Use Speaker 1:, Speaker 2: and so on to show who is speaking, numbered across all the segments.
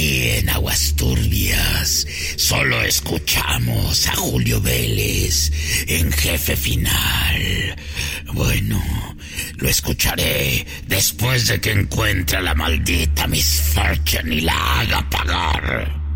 Speaker 1: En Aguas Turbias solo escuchamos a Julio Vélez en jefe final. Bueno, lo escucharé después de que encuentre a la maldita Miss Fortune y la haga pagar.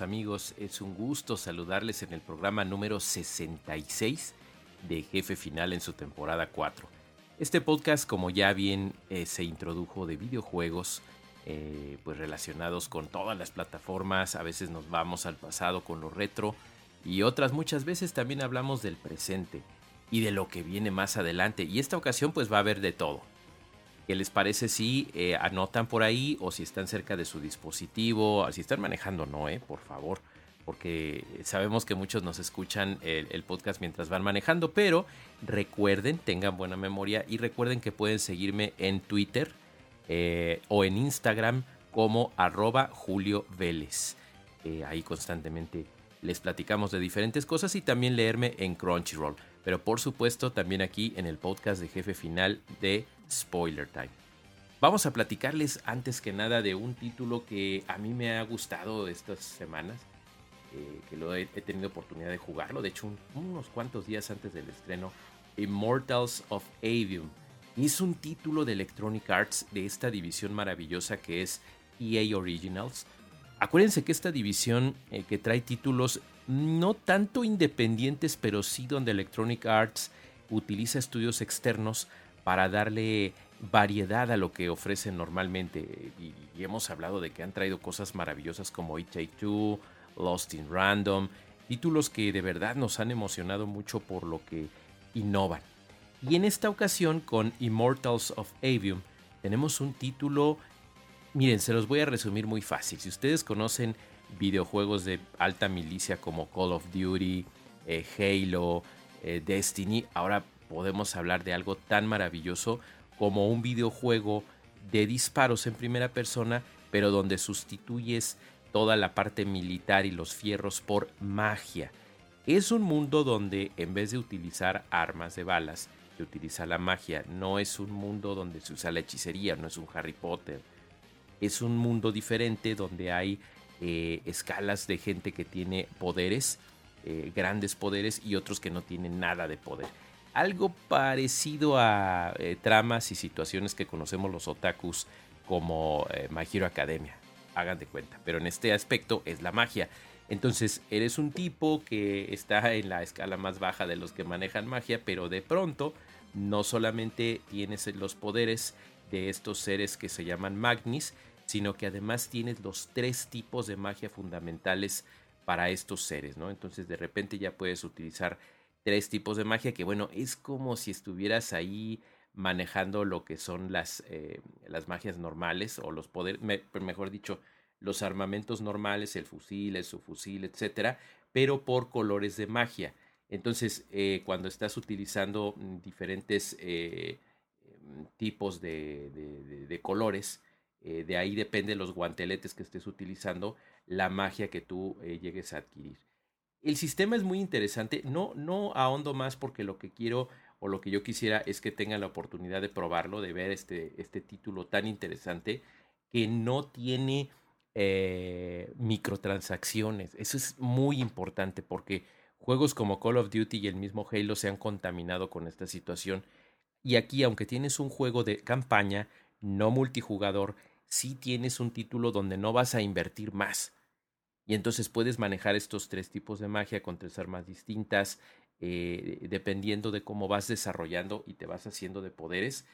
Speaker 2: Amigos, es un gusto saludarles en el programa número 66 de Jefe Final en su temporada 4. Este podcast, como ya bien eh, se introdujo de videojuegos, eh, pues relacionados con todas las plataformas, a veces nos vamos al pasado con lo retro y otras muchas veces también hablamos del presente y de lo que viene más adelante. Y esta ocasión pues va a haber de todo. ¿Qué les parece si eh, anotan por ahí o si están cerca de su dispositivo? Si están manejando, no, eh, por favor. Porque sabemos que muchos nos escuchan el, podcast mientras van manejando, pero recuerden, tengan buena memoria y recuerden que pueden seguirme en Twitter eh, o en Instagram como arroba Julio Vélez. Eh, ahí constantemente les platicamos de diferentes cosas y también leerme en Crunchyroll. Pero por supuesto también aquí en el podcast de jefe final de Spoiler Time. Vamos a platicarles antes que nada de un título que a mí me ha gustado estas semanas, eh, que lo he, tenido oportunidad de jugarlo, de hecho unos cuantos días antes del estreno, Immortals of Avium. Es un título de Electronic Arts de esta división maravillosa que es EA Originals. Acuérdense que esta división eh, que trae títulos no tanto independientes, pero sí donde Electronic Arts utiliza estudios externos para darle variedad a lo que ofrecen normalmente. Y, hemos hablado de que han traído cosas maravillosas como It Take Lost in Random, títulos que de verdad nos han emocionado mucho por lo que innovan. Y en esta ocasión con Immortals of Avium tenemos un título, miren, se los voy a resumir muy fácil. Si ustedes conocen videojuegos de alta milicia como Call of Duty, eh, Halo, eh, Destiny, ahora podemos hablar de algo tan maravilloso como un videojuego de disparos en primera persona, pero donde sustituyes toda la parte militar y los fierros por magia. Es un mundo donde en vez de utilizar armas de balas, se utiliza la magia. No es un mundo donde se usa la hechicería, no es un Harry Potter. Es un mundo diferente donde hay eh, escalas de gente que tiene poderes, eh, grandes poderes y otros que no tienen nada de poder algo parecido a eh, tramas y situaciones que conocemos los otakus como eh, Academia. Hagan de cuenta. Pero en este aspecto es la magia. Entonces eres un tipo que está en la escala más baja de los que manejan magia, pero de pronto no solamente tienes los poderes de estos seres que se llaman Magnis, sino que además tienes los tres tipos de magia fundamentales para estos seres, ¿no? Entonces de repente ya puedes utilizar tres tipos de magia que bueno, es como si estuvieras ahí manejando lo que son las, eh, las magias normales o los poderes, mejor dicho, los armamentos normales, el fusil, el subfusil, etcétera, pero por colores de magia. Entonces, eh, cuando estás utilizando mm, diferentes eh, em, tipos de, colores, de ahí depende los guanteletes que estés utilizando, la magia que tú llegues a adquirir. El sistema es muy interesante. No, no ahondo más porque lo que quiero o lo que yo quisiera es que tengan la oportunidad de probarlo, de ver este, este título tan interesante que no tiene eh, microtransacciones. Eso es muy importante porque juegos como Call of Duty y el mismo Halo se han contaminado con esta situación. Y aquí, aunque tienes un juego de campaña, no multijugador, sí tienes un título donde no vas a invertir más. Y entonces puedes manejar estos tres tipos de magia con tres armas distintas, eh, dependiendo de cómo vas desarrollando y te vas haciendo de poderes.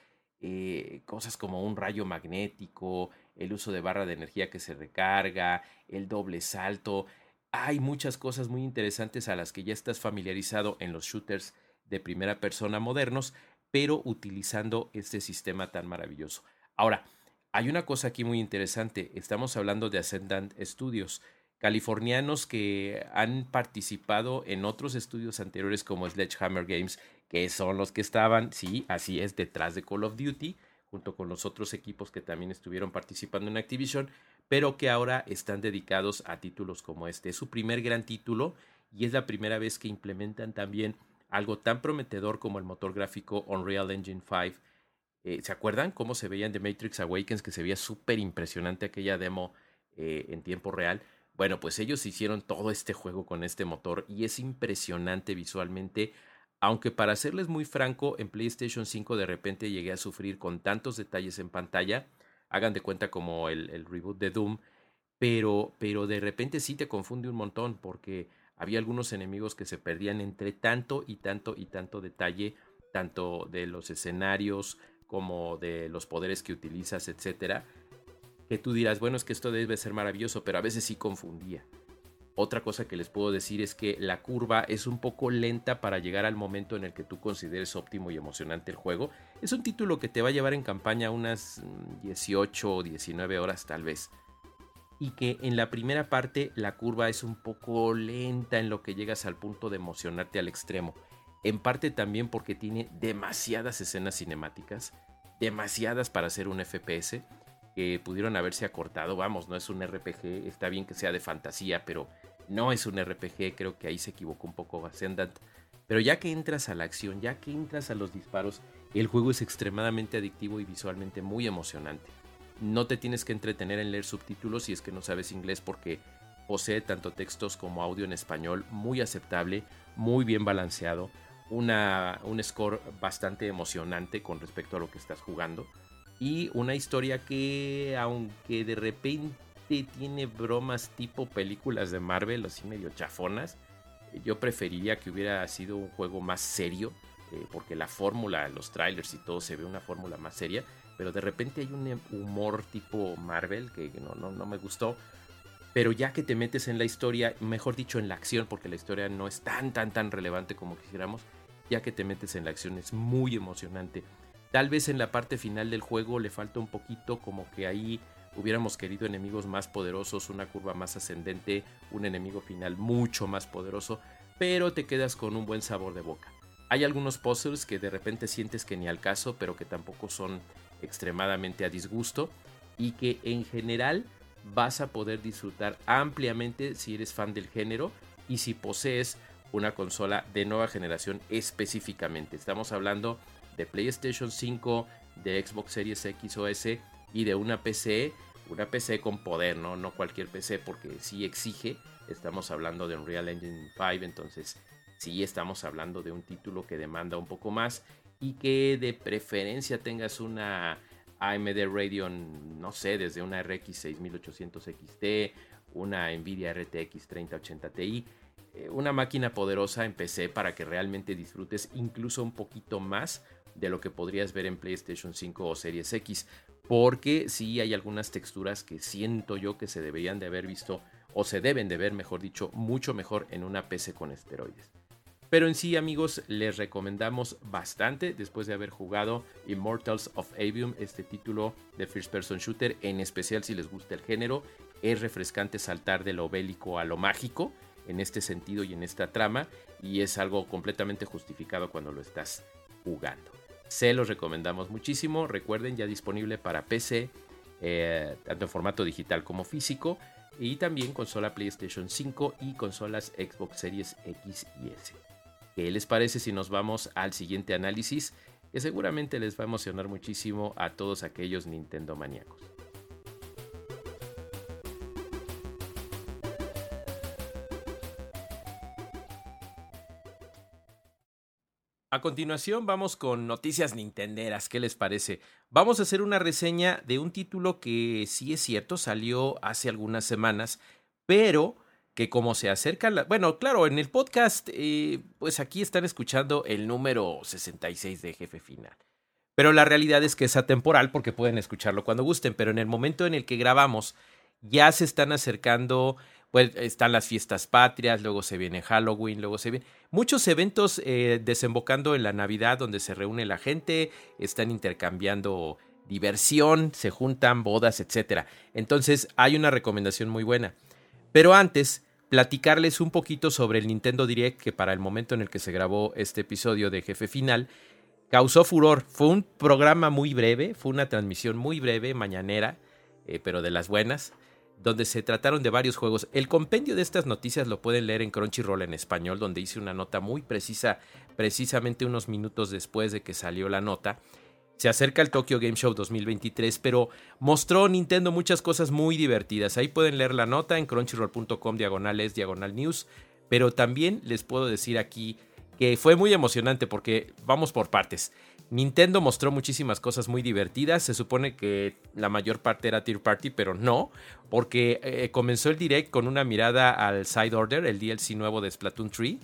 Speaker 2: Eh, cosas como un rayo magnético, el uso de barra de energía que se recarga, el doble salto. Hay muchas cosas muy interesantes a las que ya estás familiarizado en los shooters de primera persona modernos, pero utilizando este sistema tan maravilloso. Ahora, hay una cosa aquí muy interesante. Estamos hablando de Ascendant Studios californianos que han participado en otros estudios anteriores como Sledgehammer Games, que son los que estaban, sí, así es, detrás de Call of Duty, junto con los otros equipos que también estuvieron participando en Activision, pero que ahora están dedicados a títulos como este. Es su primer gran título y es la primera vez que implementan también algo tan prometedor como el motor gráfico Unreal Engine 5. Eh, ¿Se acuerdan cómo se veía en The Matrix Awakens? Que se veía súper impresionante aquella demo eh, en tiempo real. Bueno, pues ellos hicieron todo este juego con este motor y es impresionante visualmente. Aunque para serles muy franco, en PlayStation 5 de repente llegué a sufrir con tantos detalles en pantalla. Hagan de cuenta como el, reboot de Doom. Pero, pero de repente sí te confunde un montón porque había algunos enemigos que se perdían entre tanto y tanto y tanto detalle, tanto de los escenarios como de los poderes que utilizas, etcétera que tú dirás, bueno, es que esto debe ser maravilloso, pero a veces sí confundía. Otra cosa que les puedo decir es que la curva es un poco lenta para llegar al momento en el que tú consideres óptimo y emocionante el juego. Es un título que te va a llevar en campaña unas 18 mm, o 19 horas tal vez. Y que en la primera parte la curva es un poco lenta en lo que llegas al punto de emocionarte al extremo. En parte también porque tiene demasiadas escenas cinemáticas, demasiadas para ser un FPS que pudieron haberse acortado. Vamos, no es un RPG, está bien que sea de fantasía, pero no es un RPG, creo que ahí se equivocó un poco Ascendant. Pero ya que entras a la acción, ya que entras a los disparos, el juego es extremadamente adictivo y visualmente muy emocionante. No te tienes que entretener en leer subtítulos si es que no sabes inglés porque posee tanto textos como audio en español muy aceptable, muy bien balanceado, un score bastante emocionante con respecto a lo que estás jugando y una historia que, aunque de repente tiene bromas tipo películas de Marvel, así medio chafonas, yo preferiría que hubiera sido un juego más serio, eh, porque la fórmula, los trailers y todo se ve una fórmula más seria, pero de repente hay un humor tipo Marvel que no, no, no me gustó. Pero ya que te metes en la historia, mejor dicho en la acción, porque la historia no es tan, tan, tan relevante como quisiéramos, ya que te metes en la acción es muy emocionante. Tal vez en la parte final del juego le falta un poquito como que ahí hubiéramos querido enemigos más poderosos, una curva más ascendente, un enemigo final mucho más poderoso, pero te quedas con un buen sabor de boca. Hay algunos puzzles que de repente sientes que ni al caso, pero que tampoco son extremadamente a disgusto y que en general vas a poder disfrutar ampliamente si eres fan del género y si posees una consola de nueva generación específicamente. Estamos hablando de PlayStation 5, de Xbox Series X o S y de una PC, una PC con poder, ¿no? No cualquier PC porque sí exige, estamos hablando de Unreal Engine 5, entonces sí estamos hablando de un título que demanda un poco más y que de preferencia tengas una AMD Radeon, no sé, desde una RX 6800 XT, una Nvidia RTX 3080 Ti, eh, una máquina poderosa en PC para que realmente disfrutes incluso un poquito más de lo que podrías ver en PlayStation 5 o Series X, porque sí hay algunas texturas que siento yo que se deberían de haber visto o se deben de ver, mejor dicho, mucho mejor en una PC con esteroides. Pero en sí, amigos, les recomendamos bastante después de haber jugado Immortals of Avium, este título de First Person Shooter, en especial si les gusta el género. Es refrescante saltar de lo bélico a lo mágico en este sentido y en esta trama, y es algo completamente justificado cuando lo estás jugando. Se los recomendamos muchísimo. Recuerden, ya disponible para PC, eh, tanto en formato digital como físico. Y también consola PlayStation 5 y consolas Xbox Series X y S. ¿Qué les parece si nos vamos al siguiente análisis? Que seguramente les va a emocionar muchísimo a todos aquellos Nintendo maníacos. A continuación vamos con noticias nintenderas, ¿qué les parece? Vamos a hacer una reseña de un título que sí es cierto, salió hace algunas semanas, pero que como se acerca la... Bueno, claro, en el podcast, eh, pues aquí están escuchando el número 66 de Jefe Final. Pero la realidad es que es atemporal porque pueden escucharlo cuando gusten, pero en el momento en el que grabamos ya se están acercando pues están las fiestas patrias, luego se viene Halloween, luego se vienen muchos eventos eh, desembocando en la Navidad donde se reúne la gente, están intercambiando diversión, se juntan bodas, etc. Entonces hay una recomendación muy buena. Pero antes, platicarles un poquito sobre el Nintendo Direct que para el momento en el que se grabó este episodio de Jefe Final causó furor. Fue un programa muy breve, fue una transmisión muy breve, mañanera, eh, pero de las buenas, donde se trataron de varios juegos. El compendio de estas noticias lo pueden leer en Crunchyroll en español, donde hice una nota muy precisa, precisamente unos minutos después de que salió la nota. Se acerca el Tokyo Game Show 2023, pero mostró Nintendo muchas cosas muy divertidas. Ahí pueden leer la nota en crunchyroll.com diagonales diagonal news, pero también les puedo decir aquí que fue muy emocionante porque vamos por partes. Nintendo mostró muchísimas cosas muy divertidas. Se supone que la mayor parte era Tier Party, pero no, porque eh, comenzó el direct con una mirada al Side Order, el DLC nuevo de Splatoon 3,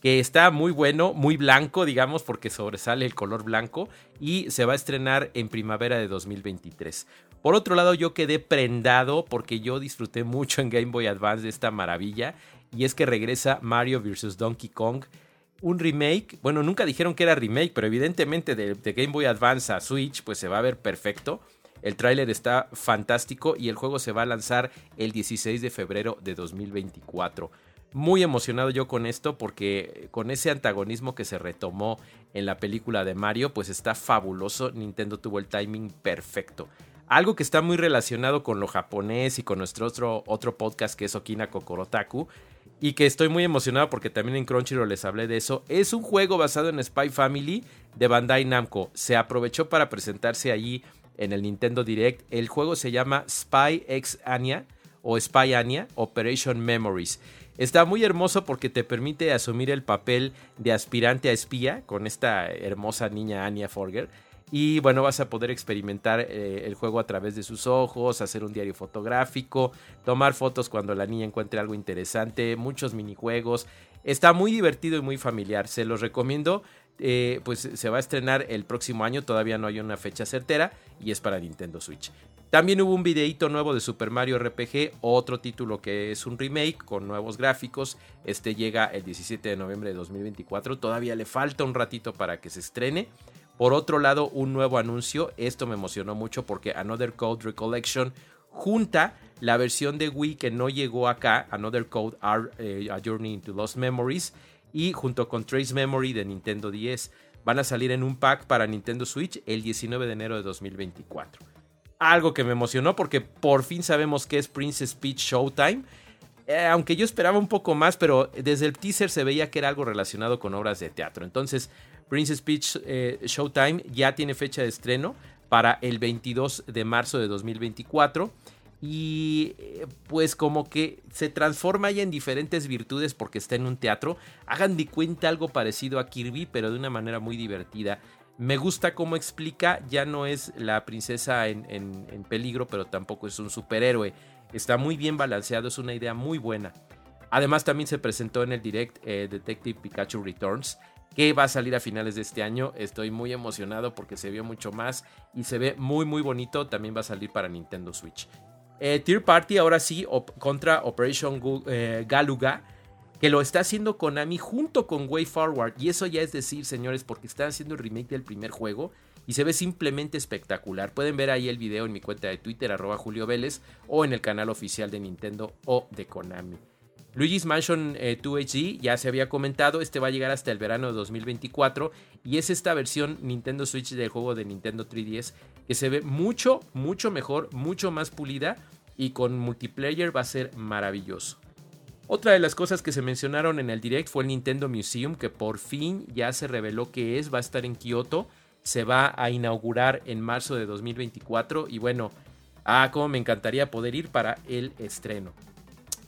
Speaker 2: que está muy bueno, muy blanco, digamos, porque sobresale el color blanco y se va a estrenar en primavera de 2023. Por otro lado, yo quedé prendado porque yo disfruté mucho en Game Boy Advance de esta maravilla y es que regresa Mario vs. Donkey Kong un remake. Bueno, nunca dijeron que era remake, pero evidentemente de, Game Boy Advance a Switch, pues se va a ver perfecto. El tráiler está fantástico y el juego se va a lanzar el 16 de febrero de 2024. Muy emocionado yo con esto porque con ese antagonismo que se retomó en la película de Mario, pues está fabuloso. Nintendo tuvo el timing perfecto. Algo que está muy relacionado con lo japonés y con nuestro otro, otro podcast que es Okina Kokorotaku, y que estoy muy emocionado porque también en Crunchyroll les hablé de eso. Es un juego basado en Spy Family de Bandai Namco. Se aprovechó para presentarse allí en el Nintendo Direct. El juego se llama Spy X Anya o Spy Anya Operation Memories. Está muy hermoso porque te permite asumir el papel de aspirante a espía con esta hermosa niña Anya Forger y bueno, vas a poder experimentar eh, el juego a través de sus ojos, hacer un diario fotográfico, tomar fotos cuando la niña encuentre algo interesante, muchos minijuegos. Está muy divertido y muy familiar, se los recomiendo. Eh, pues se va a estrenar el próximo año, todavía no hay una fecha certera y es para Nintendo Switch. También hubo un videíto nuevo de Super Mario RPG, otro título que es un remake con nuevos gráficos. Este llega el 17 de noviembre de 2024, todavía le falta un ratito para que se estrene. Por otro lado, un nuevo anuncio, esto me emocionó mucho porque Another Code Recollection junta la versión de Wii que no llegó acá, Another Code eh, A Journey into Lost Memories, y junto con Trace Memory de Nintendo 10. Van a salir en un pack para Nintendo Switch el 19 de enero de 2024. Algo que me emocionó porque por fin sabemos que es Princess Peach Showtime. Eh, aunque yo esperaba un poco más, pero desde el teaser se veía que era algo relacionado con obras de teatro. Entonces, Princess Peach eh, Showtime ya tiene fecha de estreno para el 22 de marzo de 2024 y eh, pues como que se transforma ya en diferentes virtudes porque está en un teatro. Hagan de cuenta algo parecido a Kirby, pero de una manera muy divertida. Me gusta cómo explica, ya no es la princesa en, peligro, pero tampoco es un superhéroe. Está muy bien balanceado, es una idea muy buena. Además también se presentó en el direct eh, Detective Pikachu Returns, que va a salir a finales de este año. Estoy muy emocionado porque se vio mucho más y se ve muy muy bonito. También va a salir para Nintendo Switch. Eh, Tier Party ahora sí contra Operation eh, Galuga. Que lo está haciendo Konami junto con Way Forward. Y eso ya es decir, señores, porque están haciendo el remake del primer juego. Y se ve simplemente espectacular. Pueden ver ahí el video en mi cuenta de Twitter, arroba Julio Vélez, o en el canal oficial de Nintendo o de Konami. Luigi's Mansion 2HD eh, ya se había comentado, este va a llegar hasta el verano de 2024 y es esta versión Nintendo Switch del juego de Nintendo 3DS que se ve mucho, mucho mejor, mucho más pulida y con multiplayer va a ser maravilloso. Otra de las cosas que se mencionaron en el direct fue el Nintendo Museum que por fin ya se reveló que es, va a estar en Kioto, se va a inaugurar en marzo de 2024 y bueno, ah, como me encantaría poder ir para el estreno.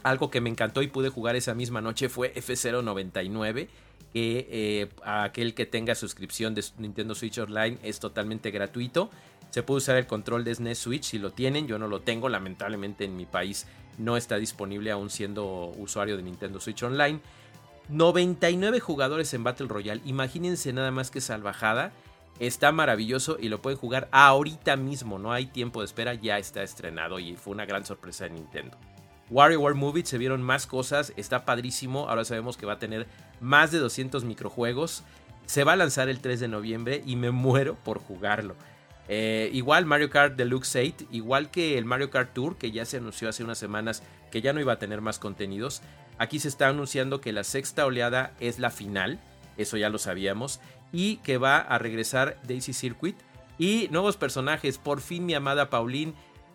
Speaker 2: Algo que me encantó y pude jugar esa misma noche fue F099, que eh, aquel que tenga suscripción de Nintendo Switch Online es totalmente gratuito. Se puede usar el control de SNES Switch si lo tienen, yo no lo tengo, lamentablemente en mi país no está disponible aún siendo usuario de Nintendo Switch Online. 99 jugadores en Battle Royale, imagínense nada más que salvajada. Está maravilloso y lo pueden jugar ahorita mismo, no hay tiempo de espera, ya está estrenado y fue una gran sorpresa de Nintendo. WarioWare Movie se vieron más cosas, está padrísimo, ahora sabemos que va a tener más de 200 microjuegos, se va a lanzar el 3 de noviembre y me muero por jugarlo. Eh, igual Mario Kart Deluxe 8, igual que el Mario Kart Tour, que ya se anunció hace unas semanas que ya no iba a tener más contenidos. Aquí se está anunciando que la sexta oleada es la final, eso ya lo sabíamos, y que va a regresar Daisy Circuit y nuevos personajes. Por fin mi amada Pauline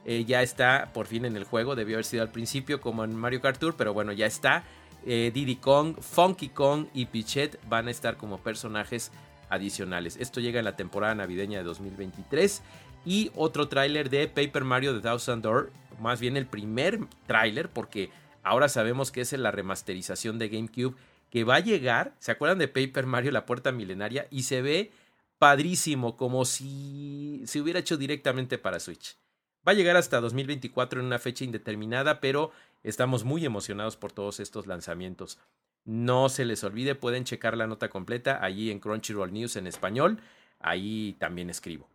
Speaker 2: eh, ya está por fin en el juego, debió haber sido al principio como en Mario Kart Tour, pero bueno, ya está. Eh, Diddy Kong, Funky Kong y Pichet van a estar como personajes adicionales. Esto llega en la temporada navideña de 2023. Y otro tráiler de Paper Mario The Thousand Door, más bien el primer tráiler, porque ahora sabemos que es la remasterización de GameCube que va a llegar. ¿Se acuerdan de Paper Mario La Puerta Milenaria? Y se ve padrísimo, como si se hubiera hecho directamente para Switch. Va a llegar hasta 2024 en una fecha indeterminada, pero estamos muy emocionados por todos estos lanzamientos. No se les olvide, pueden checar la nota completa allí en Crunchyroll News en español. Ahí también escribo.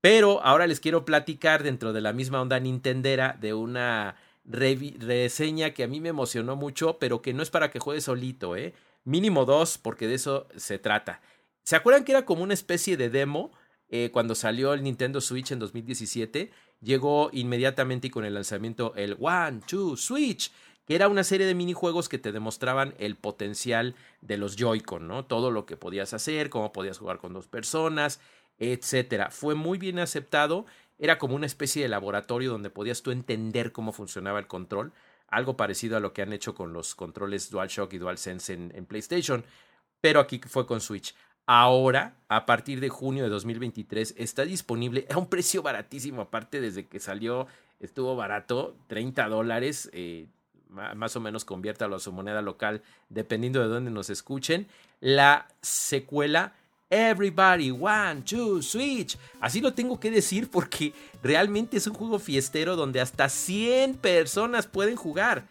Speaker 2: Pero ahora les quiero platicar dentro de la misma onda Nintendera de una reseña que a mí me emocionó mucho, pero que no es para que juegue solito, ¿eh? Mínimo dos, porque de eso se trata. ¿Se acuerdan que era como una especie de demo eh, cuando salió el Nintendo Switch en 2017? Llegó inmediatamente y con el lanzamiento el One, Two, Switch que era una serie de minijuegos que te demostraban el potencial de los Joy-Con, ¿no? Todo lo que podías hacer, cómo podías jugar con dos personas, etcétera. Fue muy bien aceptado, era como una especie de laboratorio donde podías tú entender cómo funcionaba el control, algo parecido a lo que han hecho con los controles DualShock y DualSense en, en PlayStation, pero aquí fue con Switch. Ahora, a partir de junio de 2023, está disponible a un precio baratísimo, aparte desde que salió, estuvo barato, 30 dólares. Eh, más o menos conviértalo a su moneda local, dependiendo de dónde nos escuchen, la secuela Everybody One, Two, Switch. Así lo tengo que decir porque realmente es un juego fiestero donde hasta 100 personas pueden jugar.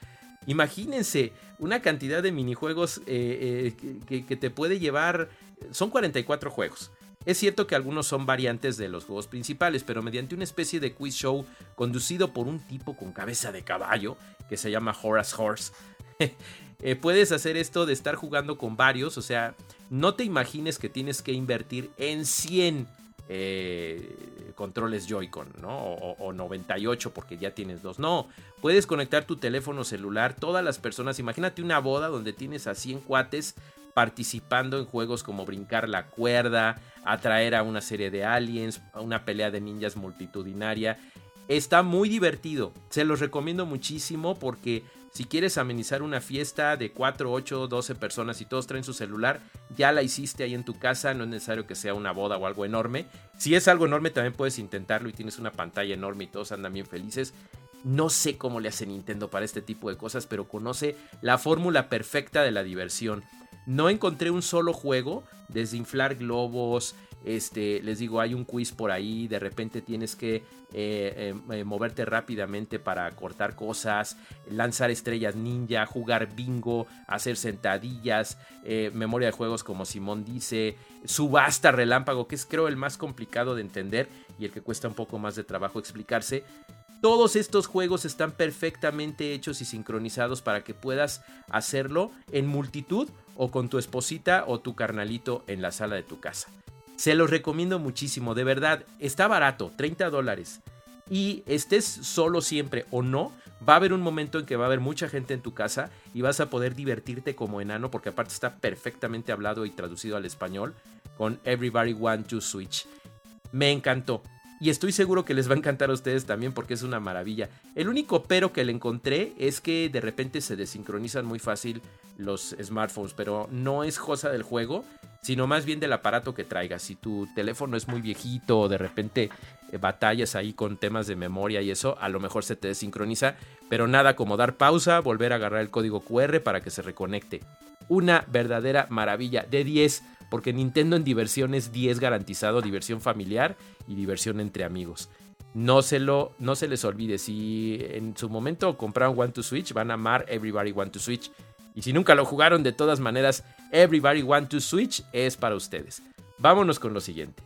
Speaker 2: Imagínense una cantidad de minijuegos eh, eh, que, que te puede llevar. Son 44 juegos. Es cierto que algunos son variantes de los juegos principales, pero mediante una especie de quiz show conducido por un tipo con cabeza de caballo que se llama Horace Horse. Eh, puedes hacer esto de estar jugando con varios, o sea, no te imagines que tienes que invertir en 100 eh, controles Joy-Con, ¿no? O, o, 98 porque ya tienes dos. No, puedes conectar tu teléfono celular, todas las personas, imagínate una boda donde tienes a 100 cuates participando en juegos como brincar la cuerda, atraer a una serie de aliens, a una pelea de ninjas multitudinaria. Está muy divertido, se los recomiendo muchísimo porque si quieres amenizar una fiesta de 4, 8, 12 personas y todos traen su celular, ya la hiciste ahí en tu casa, no es necesario que sea una boda o algo enorme. Si es algo enorme también puedes intentarlo y tienes una pantalla enorme y todos andan bien felices. No sé cómo le hace Nintendo para este tipo de cosas, pero conoce la fórmula perfecta de la diversión. No encontré un solo juego, desde inflar globos, este, les digo, hay un quiz por ahí, de repente tienes que eh, em, eh, moverte rápidamente para cortar cosas, lanzar estrellas ninja, jugar bingo, hacer sentadillas, eh, memoria de juegos como Simón dice, subasta relámpago, que es creo el más complicado de entender y el que cuesta un poco más de trabajo explicarse. Todos estos juegos están perfectamente hechos y sincronizados para que puedas hacerlo en multitud o con tu esposita o tu carnalito en la sala de tu casa. Se los recomiendo muchísimo, de verdad, está barato, 30 dólares. Y estés solo siempre o no, va a haber un momento en que va a haber mucha gente en tu casa y vas a poder divertirte como enano, porque aparte está perfectamente hablado y traducido al español con Everybody Want to Switch. Me encantó. Y estoy seguro que les va a encantar a ustedes también porque es una maravilla. El único pero que le encontré es que de repente se desincronizan muy fácil los smartphones, pero no es cosa del juego, sino más bien del aparato que traigas. Si tu teléfono es muy viejito o de repente eh, batallas ahí con temas de memoria y eso, a lo mejor se te desincroniza, pero nada como dar pausa, volver a agarrar el código QR para que se reconecte. Una verdadera maravilla de 10 porque Nintendo en diversión es 10 garantizado, diversión familiar y diversión entre amigos. No se, lo, no se les olvide, si en su momento compraron One to Switch, van a amar Everybody Want to Switch. Y si nunca lo jugaron, de todas maneras, Everybody Want to Switch es para ustedes. Vámonos con lo siguiente.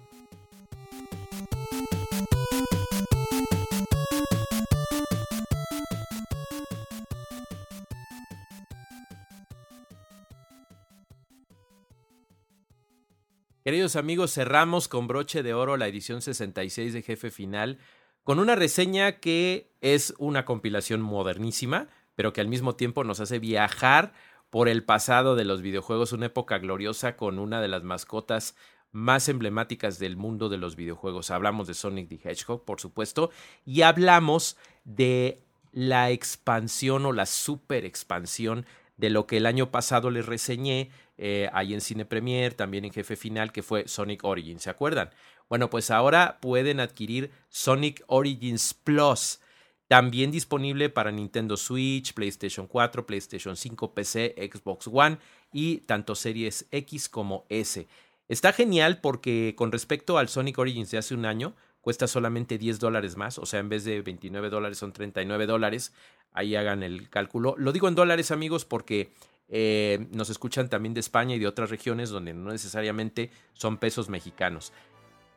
Speaker 2: Queridos amigos, cerramos con broche de oro la edición 66 de Jefe Final con una reseña que es una compilación modernísima, pero que al mismo tiempo nos hace viajar por el pasado de los videojuegos, una época gloriosa con una de las mascotas más emblemáticas del mundo de los videojuegos. Hablamos de Sonic the Hedgehog, por supuesto, y hablamos de la expansión o la super expansión de lo que el año pasado les reseñé eh, ahí en Cine Premier, también en Jefe Final, que fue Sonic Origins, ¿se acuerdan? Bueno, pues ahora pueden adquirir Sonic Origins Plus, también disponible para Nintendo Switch, PlayStation 4, PlayStation 5, PC, Xbox One y tanto Series X como S. Está genial porque con respecto al Sonic Origins de hace un año, cuesta solamente 10 dólares más, o sea, en vez de 29 dólares son 39 dólares. Ahí hagan el cálculo. Lo digo en dólares, amigos, porque eh, nos escuchan también de España y de otras regiones donde no necesariamente son pesos mexicanos.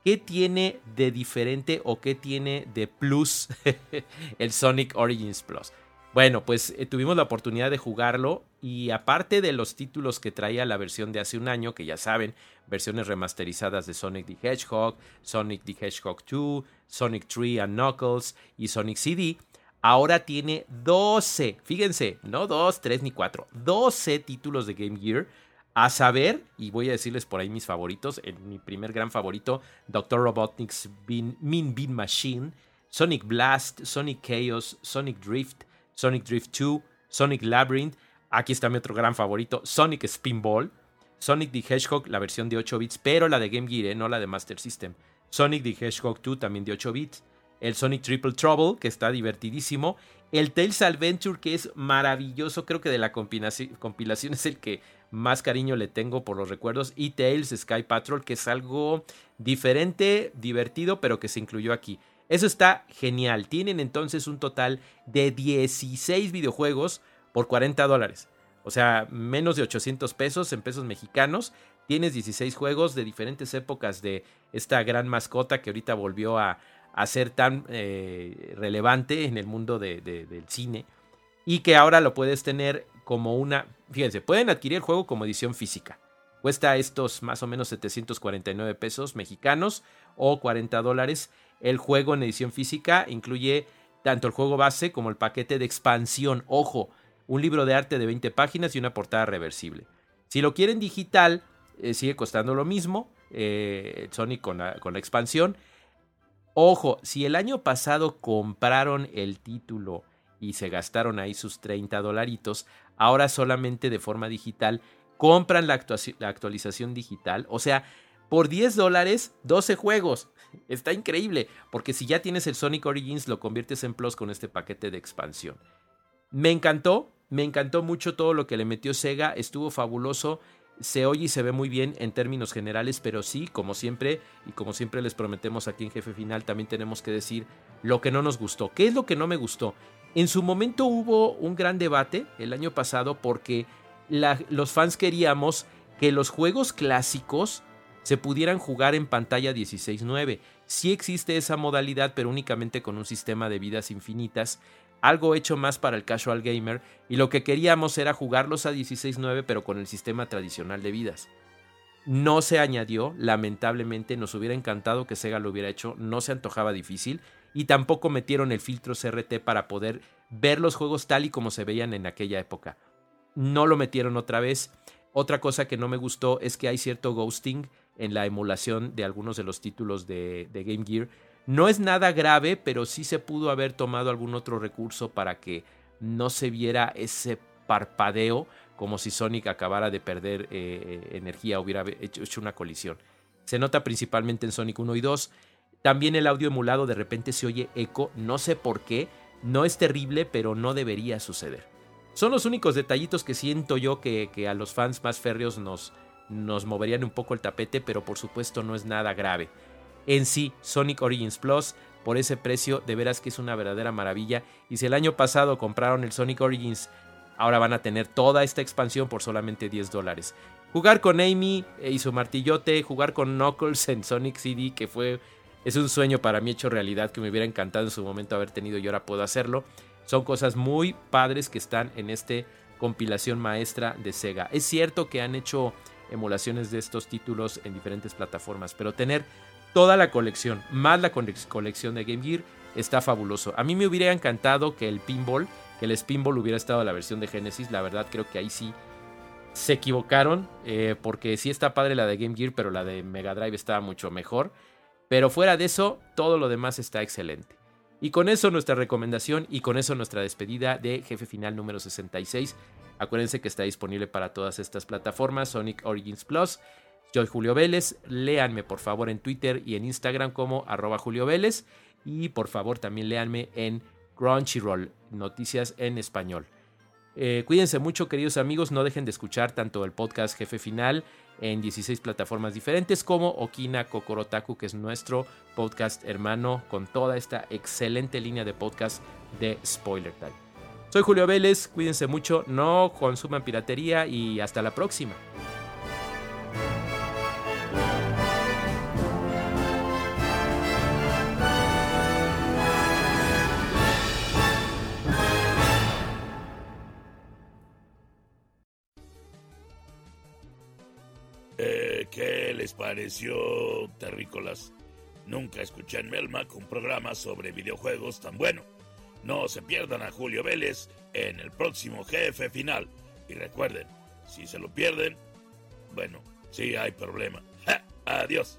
Speaker 2: ¿Qué tiene de diferente o qué tiene de plus el Sonic Origins Plus? Bueno, pues eh, tuvimos la oportunidad de jugarlo y aparte de los títulos que traía la versión de hace un año, que ya saben, versiones remasterizadas de Sonic the Hedgehog, Sonic the Hedgehog 2, Sonic 3 and Knuckles y Sonic CD, ahora tiene 12, fíjense, no 2, 3 ni 4, 12 títulos de Game Gear a saber, y voy a decirles por ahí mis favoritos, mi primer gran favorito, Dr. Robotnik's Mean Bean Machine, Sonic Blast, Sonic Chaos, Sonic Drift, Sonic Drift 2, Sonic Labyrinth, aquí está mi otro gran favorito, Sonic Spinball, Sonic the Hedgehog, la versión de 8 bits, pero la de Game Gear, ¿eh? no la de Master System, Sonic the Hedgehog 2, también de 8 bits, el Sonic Triple Trouble, que está divertidísimo, el Tales Adventure, que es maravilloso, creo que de la compilación es el que más cariño le tengo por los recuerdos. Y Tales Sky Patrol, que es algo diferente, divertido, pero que se incluyó aquí. Eso está genial. Tienen entonces un total de 16 videojuegos por 40 dólares. O sea, menos de 800 pesos en pesos mexicanos. Tienes 16 juegos de diferentes épocas de esta gran mascota que ahorita volvió a, ser tan eh, relevante en el mundo del cine. Y que ahora lo puedes tener como una... Fíjense, pueden adquirir el juego como edición física. Cuesta estos más o menos 749 pesos mexicanos o 40 dólares. El juego en edición física incluye tanto el juego base como el paquete de expansión. Ojo, un libro de arte de 20 páginas y una portada reversible. Si lo quieren digital, eh, sigue costando lo mismo. Eh, Sony con con la expansión. Ojo, si el año pasado compraron el título y se gastaron ahí sus 30 dolaritos, ahora solamente de forma digital compran la, actualización digital. O sea, por 10 dólares, 12 juegos. Está increíble, porque si ya tienes el Sonic Origins, lo conviertes en Plus con este paquete de expansión. Me encantó, me encantó mucho todo lo que le metió Sega, estuvo fabuloso, se oye y se ve muy bien en términos generales, pero sí, como siempre, y como siempre les prometemos aquí en Jefe Final, también tenemos que decir lo que no nos gustó. ¿Qué es lo que no me gustó? En su momento hubo un gran debate el año pasado porque los fans queríamos que los juegos clásicos se pudieran jugar en pantalla 16.9. Sí existe esa modalidad, pero únicamente con un sistema de vidas infinitas, algo hecho más para el casual gamer, y lo que queríamos era jugarlos a 16.9 pero con el sistema tradicional de vidas. No se añadió, lamentablemente nos hubiera encantado que Sega lo hubiera hecho, no se antojaba difícil, y tampoco metieron el filtro CRT para poder ver los juegos tal y como se veían en aquella época. No lo metieron otra vez. Otra cosa que no me gustó es que hay cierto ghosting en la emulación de algunos de los títulos de, Game Gear. No es nada grave, pero sí se pudo haber tomado algún otro recurso para que no se viera ese parpadeo como si Sonic acabara de perder eh, energía, hubiera hecho, hecho, una colisión. Se nota principalmente en Sonic 1 y 2. También el audio emulado de repente se oye eco, no sé por qué, no es terrible, pero no debería suceder. Son los únicos detallitos que siento yo que, a los fans más férreos nos, nos moverían un poco el tapete, pero por supuesto no es nada grave. En sí, Sonic Origins Plus, por ese precio, de veras que es una verdadera maravilla. Y si el año pasado compraron el Sonic Origins, ahora van a tener toda esta expansión por solamente 10 dólares. Jugar con Amy y su martillote, jugar con Knuckles en Sonic CD, que fue es un sueño para mí hecho realidad que me hubiera encantado en su momento haber tenido y ahora puedo hacerlo. Son cosas muy padres que están en esta compilación maestra de Sega. Es cierto que han hecho emulaciones de estos títulos en diferentes plataformas, pero tener toda la colección, más la colección de Game Gear, está fabuloso. A mí me hubiera encantado que el pinball, que el spinball hubiera estado la versión de Genesis, la verdad creo que ahí sí se equivocaron, eh, porque sí está padre la de Game Gear, pero la de Mega Drive estaba mucho mejor. Pero fuera de eso, todo lo demás está excelente. Y con eso nuestra recomendación y con eso nuestra despedida de Jefe Final número 66. Acuérdense que está disponible para todas estas plataformas, Sonic Origins Plus. Yo soy Julio Vélez, léanme por favor en Twitter y en Instagram como arroba Julio Vélez y por favor también léanme en Crunchyroll, noticias en español. Eh, cuídense mucho, queridos amigos. No dejen de escuchar tanto el podcast Jefe Final en 16 plataformas diferentes como Okina Kokorotaku, que es nuestro podcast hermano con toda esta excelente línea de podcast de Spoiler Time. Soy Julio Vélez, cuídense mucho, no consuman piratería y hasta la próxima.
Speaker 3: ¿Qué les pareció, terrícolas? Nunca escuché en Melmac un programa sobre videojuegos tan bueno. No se pierdan a Julio Vélez en el próximo jefe final. Y recuerden, si se lo pierden, bueno, sí hay problema. Adiós.